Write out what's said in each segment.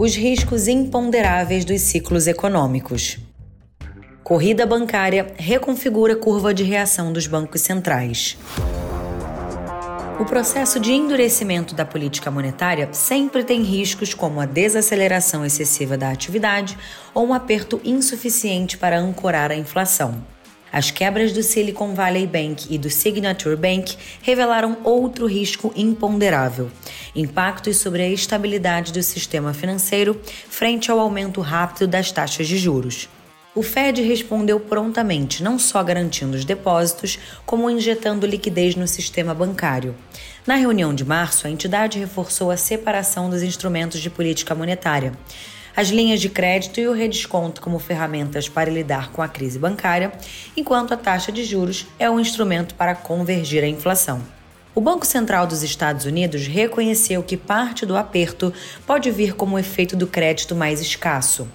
Os riscos imponderáveis dos ciclos econômicos. Corrida bancária reconfigura a curva de reação dos bancos centrais. O processo de endurecimento da política monetária sempre tem riscos como a desaceleração excessiva da atividade ou um aperto insuficiente para ancorar a inflação. As quebras do Silicon Valley Bank e do Signature Bank revelaram outro risco imponderável: impactos sobre a estabilidade do sistema financeiro frente ao aumento rápido das taxas de juros. O Fed respondeu prontamente, não só garantindo os depósitos, como injetando liquidez no sistema bancário. Na reunião de março, a entidade reforçou a separação dos instrumentos de política monetária as linhas de crédito e o redesconto como ferramentas para lidar com a crise bancária, enquanto a taxa de juros é um instrumento para convergir a inflação. O Banco Central dos Estados Unidos reconheceu que parte do aperto pode vir como efeito do crédito mais escasso.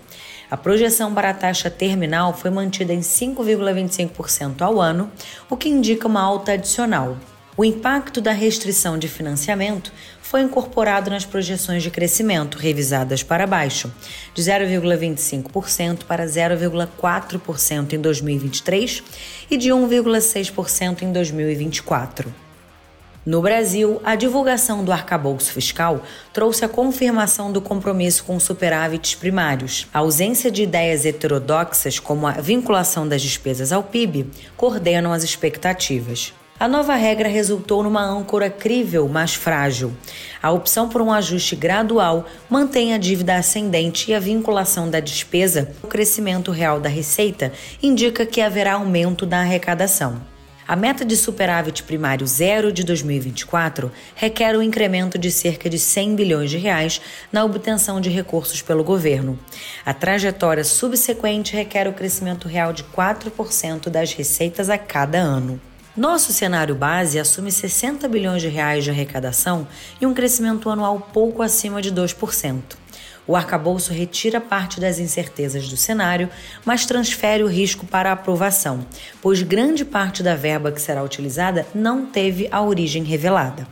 A projeção para a taxa terminal foi mantida em 5,25% ao ano, o que indica uma alta adicional. O impacto da restrição de financiamento foi incorporado nas projeções de crescimento, revisadas para baixo, de 0,25% para 0,4% em 2023 e de 1,6% em 2024. No Brasil, a divulgação do arcabouço fiscal trouxe a confirmação do compromisso com superávites primários. A ausência de ideias heterodoxas, como a vinculação das despesas ao PIB, coordenam as expectativas. A nova regra resultou numa âncora crível, mas frágil. A opção por um ajuste gradual mantém a dívida ascendente e a vinculação da despesa ao crescimento real da receita indica que haverá aumento da arrecadação. A meta de superávit primário zero de 2024 requer um incremento de cerca de 100 bilhões de reais na obtenção de recursos pelo governo. A trajetória subsequente requer o crescimento real de 4% das receitas a cada ano. Nosso cenário base assume 60 bilhões de reais de arrecadação e um crescimento anual pouco acima de 2%. O arcabouço retira parte das incertezas do cenário, mas transfere o risco para a aprovação, pois grande parte da verba que será utilizada não teve a origem revelada.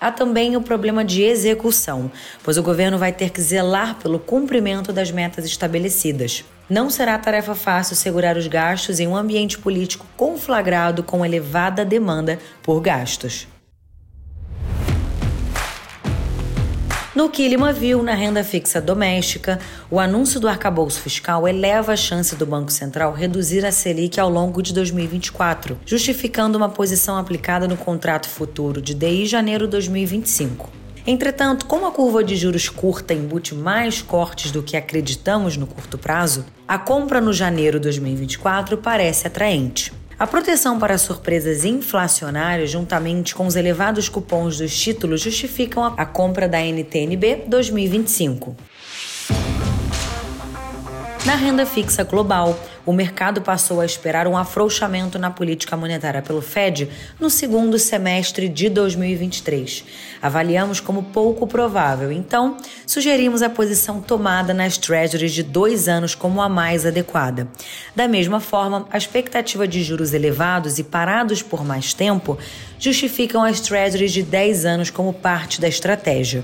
Há também o problema de execução, pois o governo vai ter que zelar pelo cumprimento das metas estabelecidas. Não será tarefa fácil segurar os gastos em um ambiente político conflagrado com elevada demanda por gastos. No que Lima viu na renda fixa doméstica, o anúncio do arcabouço fiscal eleva a chance do Banco Central reduzir a Selic ao longo de 2024, justificando uma posição aplicada no contrato futuro de DI janeiro 2025. Entretanto, como a curva de juros curta embute mais cortes do que acreditamos no curto prazo, a compra no janeiro 2024 parece atraente. A proteção para surpresas inflacionárias, juntamente com os elevados cupons dos títulos, justificam a compra da NTNB 2025. Na renda fixa global, o mercado passou a esperar um afrouxamento na política monetária pelo Fed no segundo semestre de 2023. Avaliamos como pouco provável, então sugerimos a posição tomada nas Treasuries de dois anos como a mais adequada. Da mesma forma, a expectativa de juros elevados e parados por mais tempo justificam as Treasuries de 10 anos como parte da estratégia.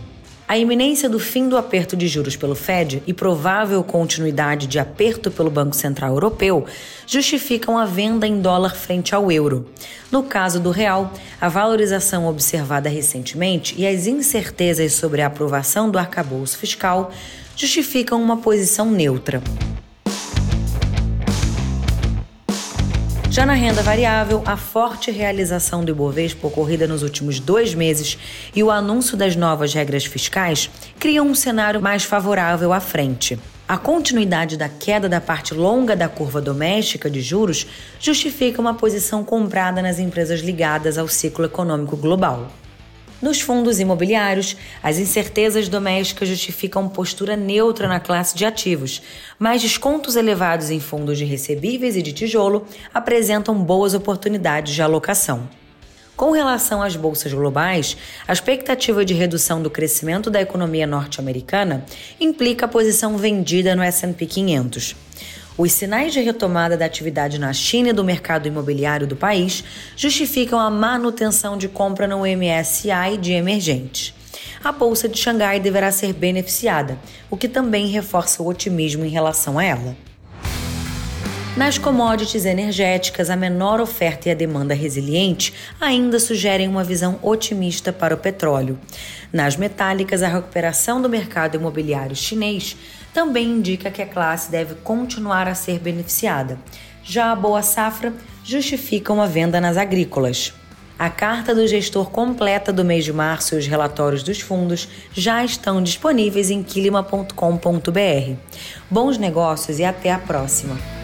A iminência do fim do aperto de juros pelo Fed e provável continuidade de aperto pelo Banco Central Europeu justificam a venda em dólar frente ao euro. No caso do real, a valorização observada recentemente e as incertezas sobre a aprovação do arcabouço fiscal justificam uma posição neutra. Já na renda variável, a forte realização do Ibovespa ocorrida nos últimos dois meses e o anúncio das novas regras fiscais criam um cenário mais favorável à frente. A continuidade da queda da parte longa da curva doméstica de juros justifica uma posição comprada nas empresas ligadas ao ciclo econômico global. Nos fundos imobiliários, as incertezas domésticas justificam postura neutra na classe de ativos, mas descontos elevados em fundos de recebíveis e de tijolo apresentam boas oportunidades de alocação. Com relação às bolsas globais, a expectativa de redução do crescimento da economia norte-americana implica a posição vendida no SP 500. Os sinais de retomada da atividade na China e do mercado imobiliário do país justificam a manutenção de compra no MSCI de emergentes. a Bolsa de Xangai deverá ser beneficiada, o que também reforça o otimismo em relação a ela. Nas commodities energéticas, a menor oferta e a demanda resiliente ainda sugerem uma visão otimista para o petróleo. Nas metálicas, a recuperação do mercado imobiliário chinês também indica que a classe deve continuar a ser beneficiada. Já a boa safra justifica uma venda nas agrícolas. A carta do gestor completa do mês de março e os relatórios dos fundos já estão disponíveis em quilima.com.br. Bons negócios e até a próxima!